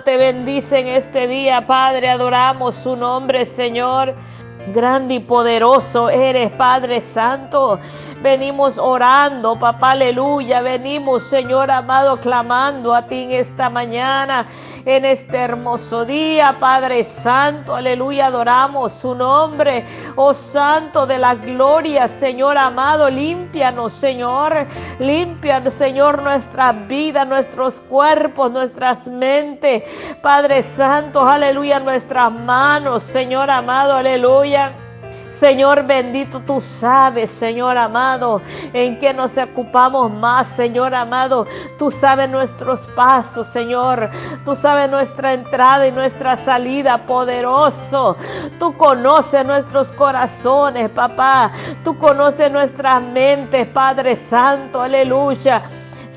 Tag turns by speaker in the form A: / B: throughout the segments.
A: te bendice en este día, Padre. Adoramos su nombre, Señor. Grande y poderoso eres, Padre Santo. Venimos orando, papá, aleluya. Venimos, Señor amado, clamando a ti en esta mañana, en este hermoso día, Padre Santo, aleluya. Adoramos su nombre, oh Santo de la gloria, Señor amado. Límpianos, Señor. Límpianos, Señor, nuestras vidas, nuestros cuerpos, nuestras mentes. Padre Santo, aleluya, nuestras manos, Señor amado, aleluya. Señor bendito, tú sabes, Señor amado, en qué nos ocupamos más, Señor amado. Tú sabes nuestros pasos, Señor. Tú sabes nuestra entrada y nuestra salida, poderoso. Tú conoces nuestros corazones, papá. Tú conoces nuestras mentes, Padre Santo, aleluya.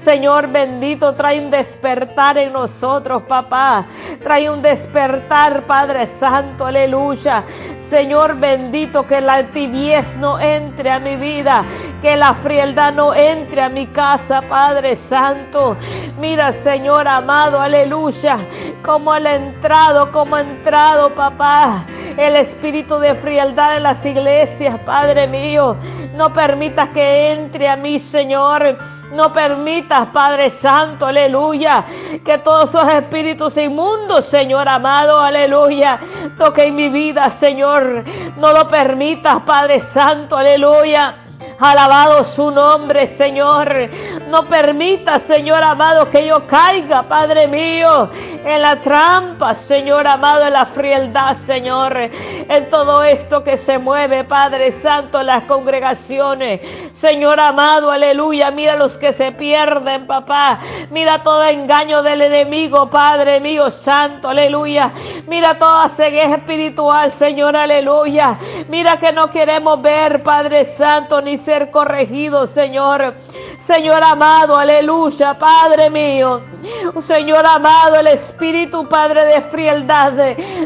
A: Señor bendito, trae un despertar en nosotros, papá. Trae un despertar, Padre Santo, aleluya. Señor bendito, que la tibiez no entre a mi vida, que la frialdad no entre a mi casa, Padre Santo. Mira, Señor amado, aleluya, como ha entrado, como ha entrado, papá, el espíritu de frialdad en las iglesias, Padre mío. No permitas que entre a mí, Señor no permitas, Padre Santo, aleluya, que todos esos espíritus inmundos, Señor amado, aleluya, toquen mi vida, Señor. No lo permitas, Padre Santo, aleluya. Alabado su nombre, Señor. No permita, Señor amado, que yo caiga, Padre mío, en la trampa, Señor amado, en la frialdad, Señor. En todo esto que se mueve, Padre Santo, en las congregaciones. Señor amado, aleluya. Mira los que se pierden, papá. Mira todo engaño del enemigo, Padre mío, Santo, aleluya. Mira toda ceguera espiritual, Señor, aleluya. Mira que no queremos ver, Padre Santo, ni ser corregido, Señor. Señor amado, aleluya, Padre mío. Señor amado, el Espíritu, Padre de frialdad.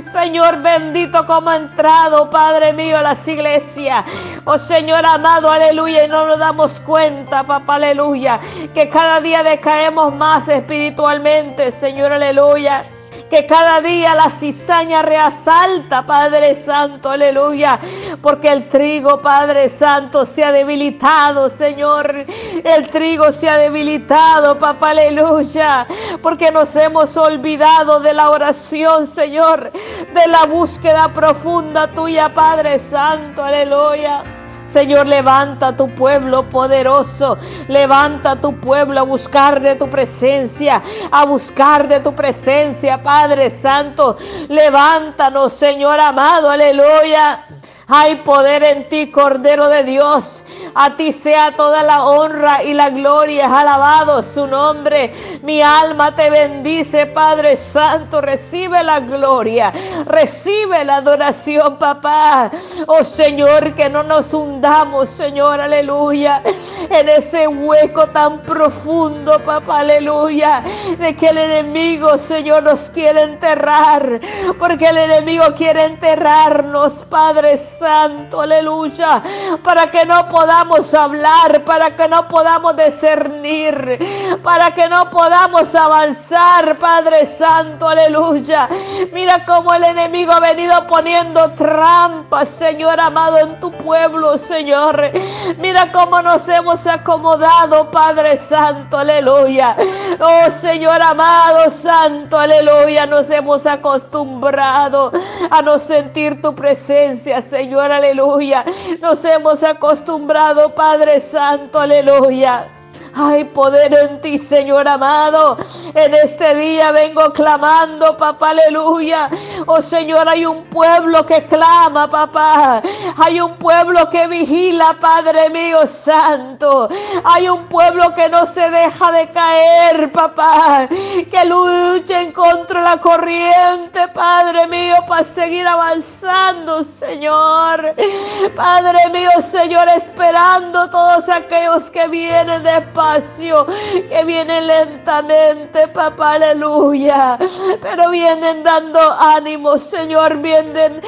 A: Señor bendito como ha entrado, Padre mío, a las iglesias. Oh Señor amado, aleluya. Y no nos damos cuenta, papá, aleluya. Que cada día decaemos más espiritualmente, Señor, aleluya que cada día la cizaña reasalta, Padre Santo, aleluya, porque el trigo, Padre Santo, se ha debilitado, Señor, el trigo se ha debilitado, papá, aleluya, porque nos hemos olvidado de la oración, Señor, de la búsqueda profunda tuya, Padre Santo, aleluya. Señor, levanta tu pueblo poderoso. Levanta tu pueblo a buscar de tu presencia. A buscar de tu presencia, Padre Santo. Levántanos, Señor amado. Aleluya. Hay poder en ti, Cordero de Dios. A ti sea toda la honra y la gloria. Alabado su nombre. Mi alma te bendice, Padre Santo. Recibe la gloria. Recibe la adoración, papá. Oh Señor, que no nos hundamos, Señor. Aleluya. En ese hueco tan profundo, papá. Aleluya. De que el enemigo, Señor, nos quiere enterrar. Porque el enemigo quiere enterrarnos, Padre Santo aleluya, para que no podamos hablar, para que no podamos discernir, para que no podamos avanzar, Padre Santo, aleluya. Mira cómo el enemigo ha venido poniendo trampas, Señor amado, en tu pueblo, Señor. Mira cómo nos hemos acomodado, Padre Santo, aleluya. Oh Señor amado, Santo, aleluya, nos hemos acostumbrado a no sentir tu presencia. Señor, aleluya. Nos hemos acostumbrado, Padre Santo, aleluya hay poder en ti, Señor amado. En este día vengo clamando, papá, aleluya. Oh Señor, hay un pueblo que clama, papá. Hay un pueblo que vigila, Padre mío santo. Hay un pueblo que no se deja de caer, papá. Que lucha en contra la corriente, Padre mío, para seguir avanzando, Señor. Padre mío, Señor, esperando todos aquellos que vienen que vienen lentamente, papá, aleluya. Pero vienen dando ánimo, Señor, vienen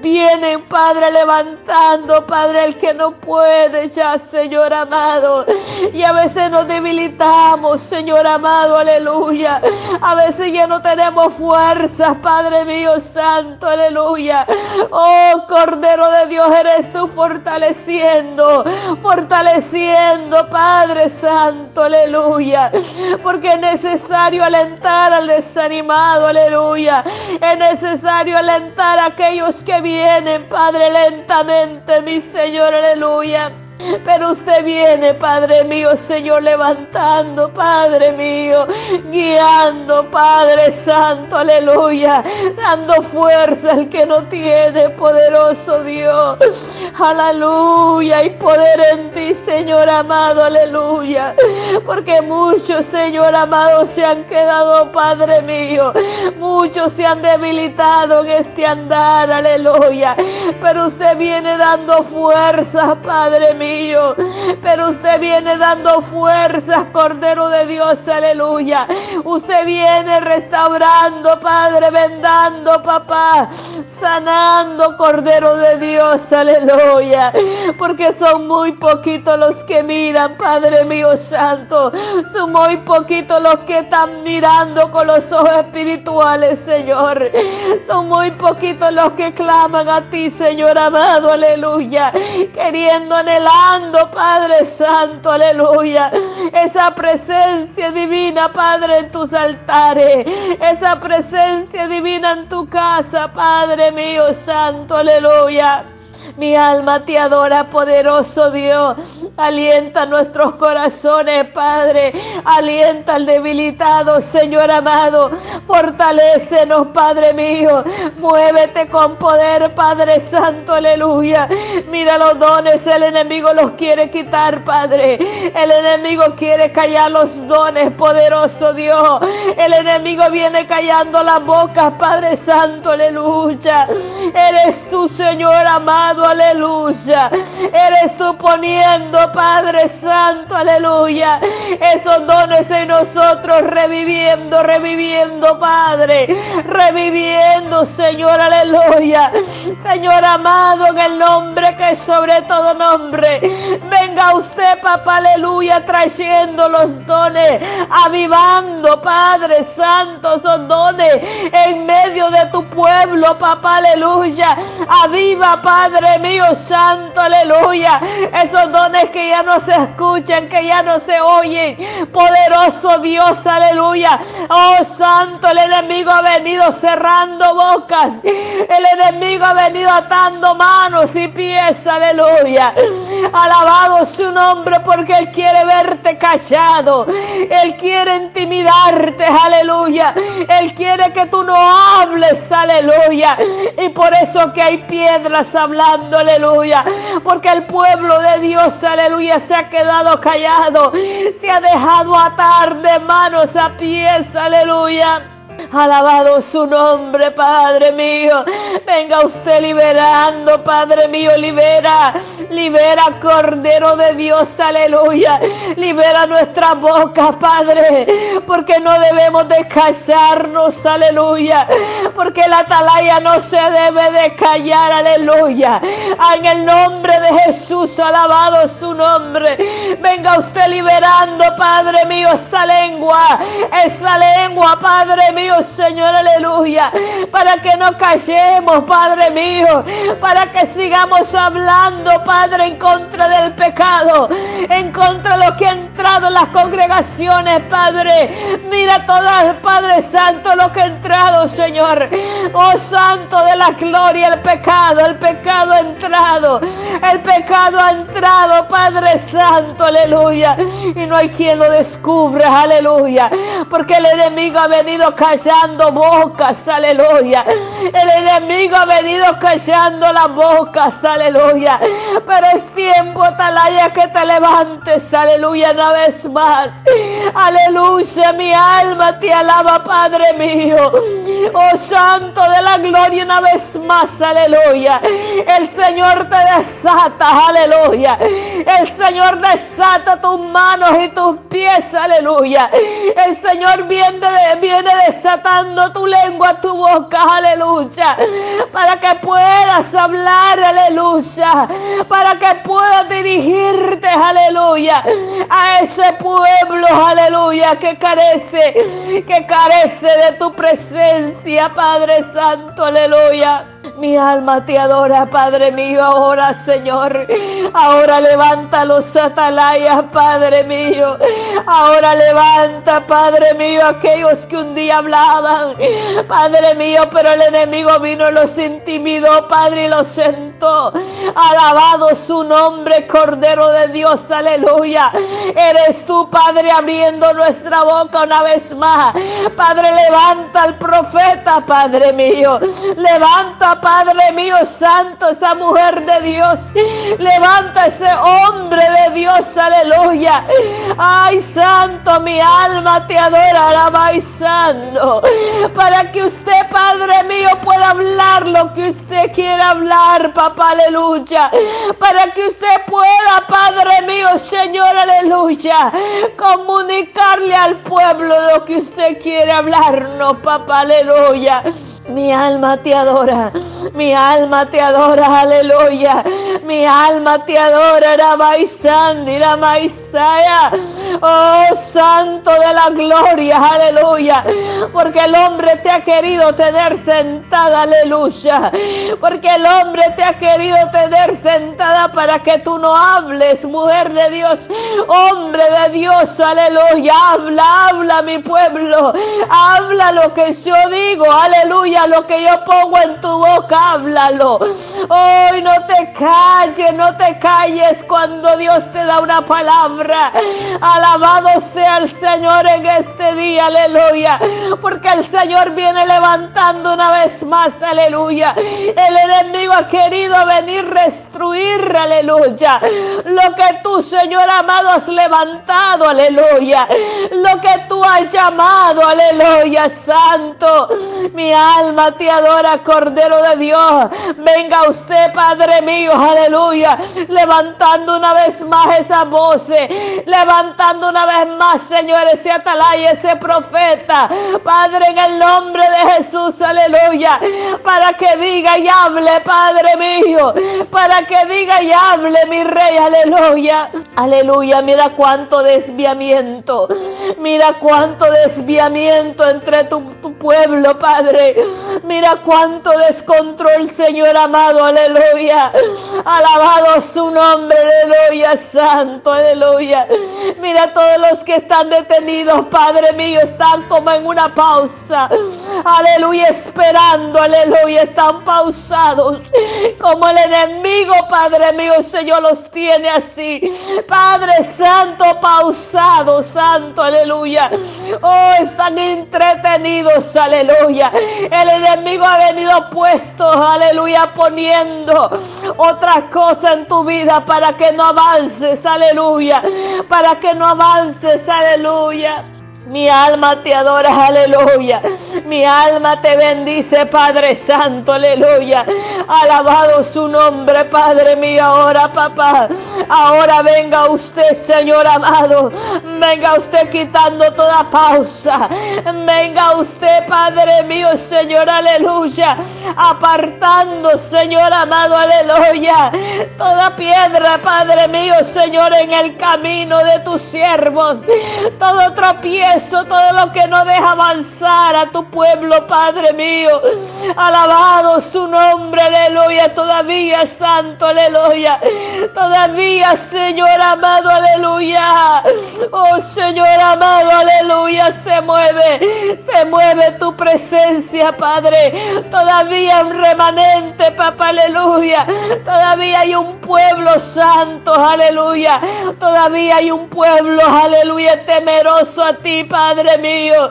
A: Vienen, Padre, levantando, Padre, el que no puede ya, Señor amado. Y a veces nos debilitamos, Señor amado, aleluya. A veces ya no tenemos fuerzas, Padre mío santo, aleluya. Oh, Cordero de Dios, eres tú fortaleciendo, fortaleciendo, Padre santo, aleluya. Porque es necesario alentar al desanimado, aleluya. Es necesario alentar a aquellos que vienen, Padre, lentamente, mi Señor, aleluya. Pero usted viene, Padre mío, Señor, levantando, Padre mío, guiando, Padre Santo, aleluya, dando fuerza al que no tiene, poderoso Dios, aleluya, y poder en ti, Señor amado, aleluya, porque muchos, Señor amado, se han quedado, Padre mío, muchos se han debilitado en este andar, aleluya, pero usted viene dando fuerza, Padre mío pero usted viene dando fuerzas, Cordero de Dios, aleluya. Usted viene restaurando, Padre, vendando, papá, sanando, Cordero de Dios, aleluya. Porque son muy poquitos los que miran, Padre mío santo. Son muy poquitos los que están mirando con los ojos espirituales, Señor. Son muy poquitos los que claman a ti, Señor amado, aleluya. Queriendo anhelar Padre Santo, aleluya. Esa presencia divina, Padre, en tus altares. Esa presencia divina en tu casa, Padre mío, Santo, aleluya. Mi alma te adora, poderoso Dios. Alienta nuestros corazones, Padre. Alienta al debilitado, Señor amado. Fortalécenos, Padre mío. Muévete con poder, Padre Santo, aleluya. Mira los dones, el enemigo los quiere quitar, Padre. El enemigo quiere callar los dones, poderoso Dios. El enemigo viene callando las bocas, Padre Santo, aleluya. Eres tú, Señor amado, aleluya. Eres tú poniendo, Padre Santo, aleluya. Esos dones en nosotros, reviviendo, reviviendo, Padre. Reviviendo, Señor, aleluya. Señor amado, en el nombre que es sobre todo nombre. Venga usted, papá, aleluya, trayendo los dones, avivando, Padre Santo, esos dones en medio de tu pueblo, papá, aleluya. Aviva, Padre mío santo, aleluya. Esos dones que ya no se escuchan, que ya no se oyen. Poderoso Dios, aleluya. Oh santo, el enemigo ha venido cerrando bocas. El enemigo ha venido atando manos y pies, aleluya. Alabado su nombre porque Él quiere verte callado. Él quiere intimidarte, aleluya. Él quiere que tú no hables, aleluya. Y por eso que hay piedras hablando aleluya. Porque el pueblo de Dios, aleluya, se ha quedado callado. Se ha dejado atar de manos a pies, aleluya. Alabado su nombre, Padre mío. Venga usted liberando, Padre mío, libera. Libera, Cordero de Dios, aleluya. Libera nuestra boca, Padre. Porque no debemos de callarnos, aleluya. Porque la atalaya no se debe de callar, aleluya. En el nombre de Jesús, alabado su nombre. Venga usted liberando, Padre mío, esa lengua. Esa lengua, Padre mío Señor, aleluya. Para que no Padre mío. Para que sigamos hablando, Padre, en contra del pecado. En contra de lo que ha entrado en las congregaciones, Padre. Mira todas, Padre Santo, lo que ha entrado, Señor. Oh Santo de la gloria, el pecado, el pecado ha entrado. El pecado ha entrado, Padre Santo, aleluya. Y no hay quien lo descubra, aleluya. Porque el enemigo ha venido callando bocas, aleluya. El enemigo ha venido callando las bocas, aleluya. Pero es tiempo, Atalaya, que te levantes, aleluya, una vez más. Aleluya, mi alma te alaba, Padre mío. Oh Santo de la gloria, una vez más, aleluya. El Señor te desata, aleluya. El Señor desata tus manos y tus pies, aleluya. El Señor viene, viene desatando tu lengua, tu boca, aleluya. Para que puedas hablar, aleluya. Para que puedas dirigirte, aleluya. A ese pueblo, aleluya, que carece, que carece de tu presencia, Padre Santo, aleluya. Mi alma te adora, Padre mío, ahora, Señor. Ahora levanta los atalayas, Padre mío. Ahora levanta, Padre mío, aquellos que un día hablaban. Padre mío, pero el enemigo vino y los intimidó, Padre, y los Alabado su nombre, Cordero de Dios, aleluya. Eres tú, Padre, abriendo nuestra boca una vez más. Padre, levanta al profeta, Padre mío. Levanta, Padre mío santo, esa mujer de Dios. Levanta ese hombre de Dios, aleluya. Ay, santo, mi alma te adora, alaba y santo. Para que usted, Padre mío, pueda hablar lo que usted quiera hablar, papá, aleluya. Para que usted pueda, Padre mío, Señor, aleluya, comunicarle al pueblo lo que usted quiere hablarnos, papá, aleluya. Mi alma te adora, mi alma te adora, aleluya. Mi alma te adora, Ramaisandi, Ramaisaya. Oh, Santo de la gloria, aleluya. Porque el hombre te ha querido tener sentada, aleluya. Porque el hombre te ha querido tener sentada para que tú no hables, mujer de Dios, hombre de Dios, aleluya. Habla, habla, mi pueblo. Habla lo que yo digo, aleluya lo que yo pongo en tu boca, háblalo. Hoy no te calles, no te calles cuando Dios te da una palabra. Alabado sea el Señor en este día, aleluya. Porque el Señor viene levantando una vez más, aleluya. El enemigo ha querido venir destruir, aleluya. Lo que tú, Señor amado, has levantado, aleluya. Lo que tú has llamado, aleluya, santo. Mi alma alma te adora, Cordero de Dios. Venga usted, Padre mío, aleluya. Levantando una vez más esa voz. Levantando una vez más, Señor, ese atalaya, ese profeta. Padre, en el nombre de Jesús, aleluya. Para que diga y hable, Padre mío. Para que diga y hable, mi rey, aleluya. Aleluya, mira cuánto desviamiento. Mira cuánto desviamiento entre tu, tu pueblo, Padre. Mira cuánto descontrol, Señor amado, aleluya. Alabado su nombre, aleluya, santo, aleluya. Mira todos los que están detenidos, Padre mío, están como en una pausa. Aleluya, esperando, aleluya, están pausados. Como el enemigo, Padre mío, Señor, los tiene así. Padre Santo, pausado, Santo, aleluya. Oh, están entretenidos, aleluya. El enemigo ha venido puesto, aleluya, poniendo otra cosa en tu vida para que no avances, aleluya. Para que no avances, aleluya. Mi alma te adora, aleluya. Mi alma te bendice, Padre Santo, aleluya. Alabado su nombre, Padre mío, ahora, papá. Ahora venga usted, Señor amado. Venga usted quitando toda pausa. Venga usted, Padre mío, Señor, aleluya. Apartando, Señor amado, aleluya. Toda piedra, Padre mío, Señor, en el camino de tus siervos. Todo tropiezo todo lo que no deja avanzar a tu pueblo, Padre mío. Alabado su nombre, aleluya. Todavía, Santo, aleluya. Todavía, Señor amado, aleluya. Oh, Señor amado, aleluya. Se mueve, se mueve tu presencia, Padre. Todavía un remanente, papá, aleluya. Todavía hay un pueblo santo, aleluya. Todavía hay un pueblo, aleluya, temeroso a ti, Padre mío.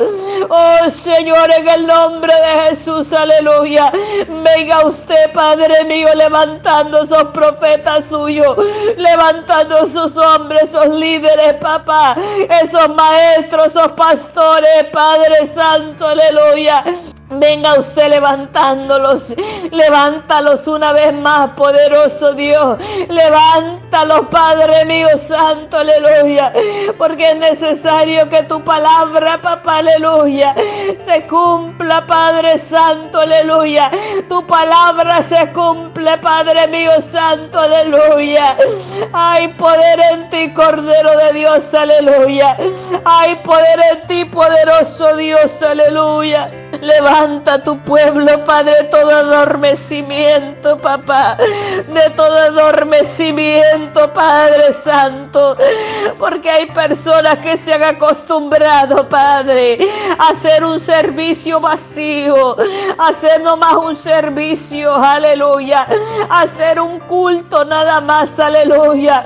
A: Oh Señor, en el nombre de Jesús, aleluya. Venga usted, Padre mío, levantando esos profetas suyos, levantando esos hombres, esos líderes, papá, esos maestros, esos pastores, Padre Santo, aleluya. Venga usted levantándolos, levántalos una vez más, poderoso Dios. Levántalos, Padre mío santo, aleluya. Porque es necesario que tu palabra, papá, aleluya, se cumpla, Padre santo, aleluya. Tu palabra se cumple, Padre mío santo, aleluya. Hay poder en ti, Cordero de Dios, aleluya. Hay poder en ti, poderoso Dios, aleluya. Levanta tu pueblo, Padre, todo adormecimiento, papá. De todo adormecimiento, Padre Santo. Porque hay personas que se han acostumbrado, Padre, a hacer un servicio vacío. A hacer nomás un servicio, aleluya. A hacer un culto nada más, aleluya.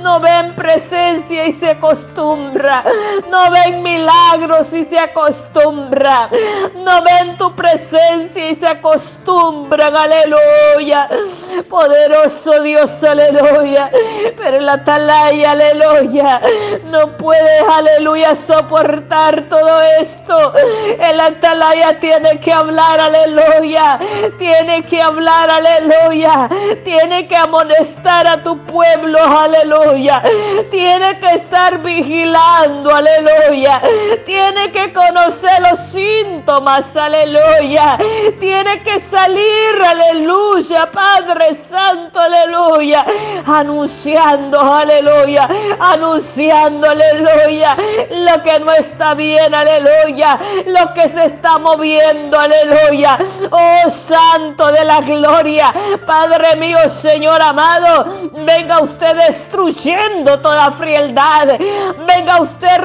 A: No ven presencia y se acostumbra. No ven milagros y se acostumbra. No ven tu presencia y se acostumbran, aleluya. Poderoso Dios, aleluya. Pero la atalaya, aleluya, no puedes, aleluya, soportar todo esto. El atalaya tiene que hablar, aleluya. Tiene que hablar, aleluya. Tiene que amonestar a tu pueblo, aleluya. Tiene que estar vigilando, aleluya. Tiene que conocer los síntomas aleluya. Tiene que salir, aleluya, Padre Santo, aleluya. Anunciando, aleluya. Anunciando, aleluya. Lo que no está bien, aleluya. Lo que se está moviendo, aleluya. Oh Santo de la gloria. Padre mío, Señor amado. Venga usted destruyendo toda frialdad. Venga usted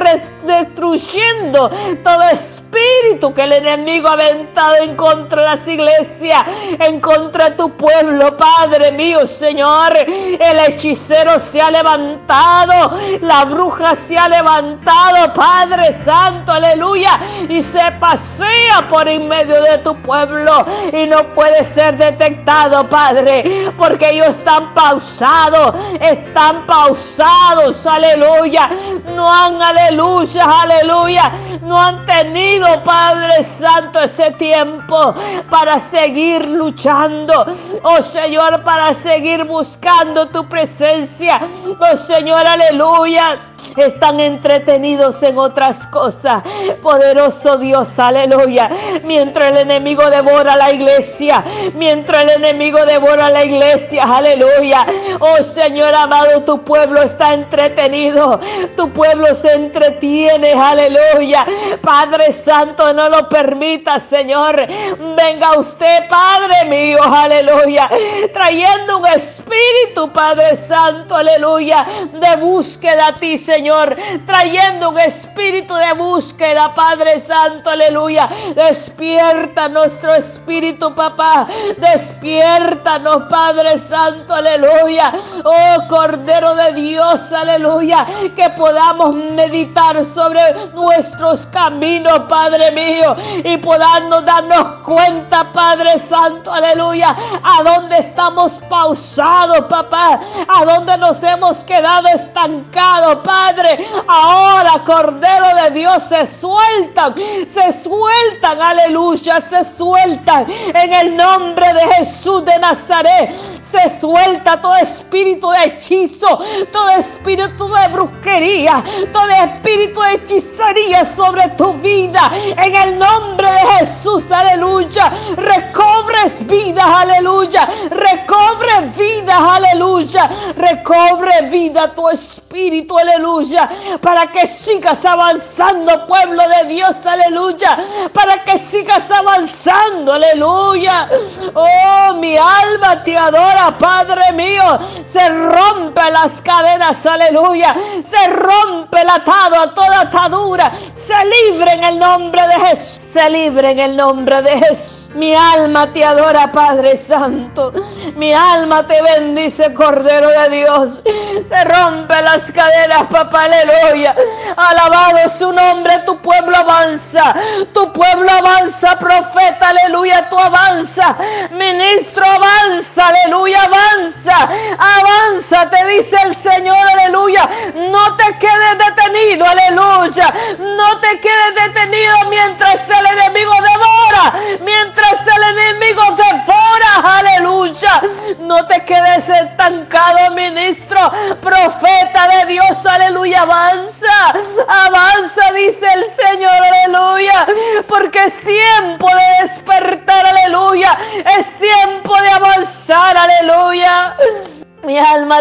A: destruyendo todo espíritu que el enemigo ha aventado en contra de las iglesias, en contra de tu pueblo, Padre mío, Señor. El hechicero se ha levantado, la bruja se ha levantado, Padre Santo, aleluya, y se pasea por en medio de tu pueblo y no puede ser detectado, Padre, porque ellos están pausados, están pausados, aleluya, no han, aleluya, aleluya, no han tenido, Padre Santo ese tiempo para seguir luchando. Oh Señor, para seguir buscando tu presencia. Oh Señor, aleluya están entretenidos en otras cosas. Poderoso Dios, aleluya. Mientras el enemigo devora la iglesia, mientras el enemigo devora la iglesia, aleluya. Oh Señor amado, tu pueblo está entretenido, tu pueblo se entretiene, aleluya. Padre Santo, no lo permita, Señor. Venga usted, Padre mío, aleluya. Trayendo un espíritu, Padre Santo, aleluya, de búsqueda a ti, Señor, trayendo un espíritu de búsqueda, Padre Santo, aleluya. Despierta nuestro espíritu, papá. Despiertanos, Padre Santo, aleluya. Oh Cordero de Dios, aleluya. Que podamos meditar sobre nuestros caminos, Padre mío. Y podamos darnos cuenta, Padre Santo, aleluya. A dónde estamos pausados, papá. A dónde nos hemos quedado estancados, Padre. Padre. Ahora, Cordero de Dios, se sueltan, se sueltan, aleluya, se sueltan en el nombre de Jesús de Nazaret. Se suelta todo espíritu de hechizo, todo espíritu de brujería, todo espíritu de hechicería sobre tu vida. En el nombre de Jesús, aleluya. Recobres vida, aleluya. Recobre vida, aleluya. Recobre vida tu espíritu, aleluya para que sigas avanzando, pueblo de Dios, aleluya, para que sigas avanzando, aleluya. Oh, mi alma te adora, Padre mío, se rompe las cadenas, aleluya, se rompe el atado a toda atadura, se libre en el nombre de Jesús, se libre en el nombre de Jesús. Mi alma te adora, Padre Santo. Mi alma te bendice, Cordero de Dios. Se rompe las cadenas, papá, aleluya. Alabado su nombre, tu pueblo avanza. Tu pueblo avanza, profeta, aleluya, tú avanza. Ministro avanza, aleluya, avanza. Avanza, te dice el Señor, aleluya. No te quedes detenido, aleluya. No te quedes detenido mientras el enemigo devora. Mientras el enemigo devora, aleluya. No te quedes estancado, ministro, profeta de Dios, aleluya. Avanza, avanza, dice el Señor,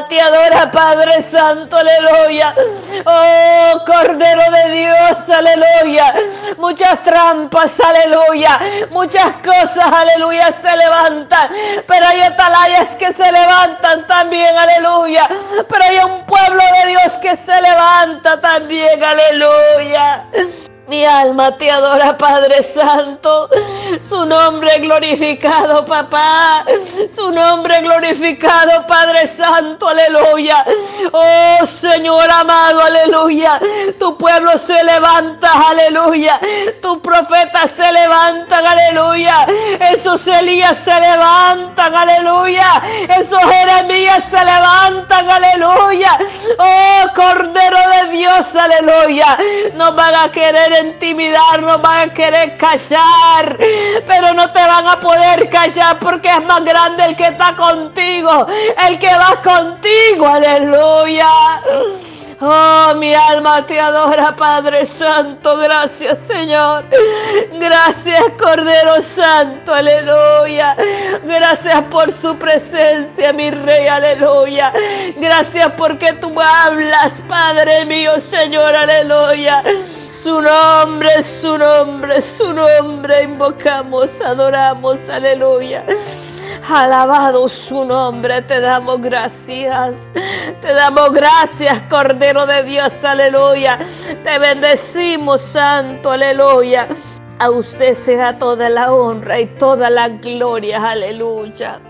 A: te adora, Padre Santo, aleluya. Oh, Cordero de Dios, aleluya. Muchas trampas, aleluya. Muchas cosas, aleluya, se levantan. Pero hay atalayas que se levantan también, aleluya. Pero hay un pueblo de Dios que se levanta también, aleluya. Mi alma te adora, Padre Santo. Su nombre glorificado, papá. Su nombre glorificado, Padre Santo. Aleluya. Oh Señor amado, aleluya. Tu pueblo se levanta, aleluya. Tu profeta se levantan, aleluya. Esos Elías se levantan, aleluya. Esos Jeremías se levantan, aleluya. Oh Cordero de Dios, aleluya. No van a querer intimidar, no van a querer callar, pero no te van a poder callar porque es más grande el que está contigo, el que va contigo, aleluya. Oh, mi alma te adora, Padre Santo. Gracias, Señor. Gracias, Cordero Santo. Aleluya. Gracias por su presencia, mi Rey. Aleluya. Gracias porque tú hablas, Padre mío, Señor. Aleluya. Su nombre, su nombre, su nombre invocamos, adoramos, aleluya. Alabado su nombre, te damos gracias. Te damos gracias, Cordero de Dios, aleluya. Te bendecimos, Santo, aleluya. A usted sea toda la honra y toda la gloria, aleluya.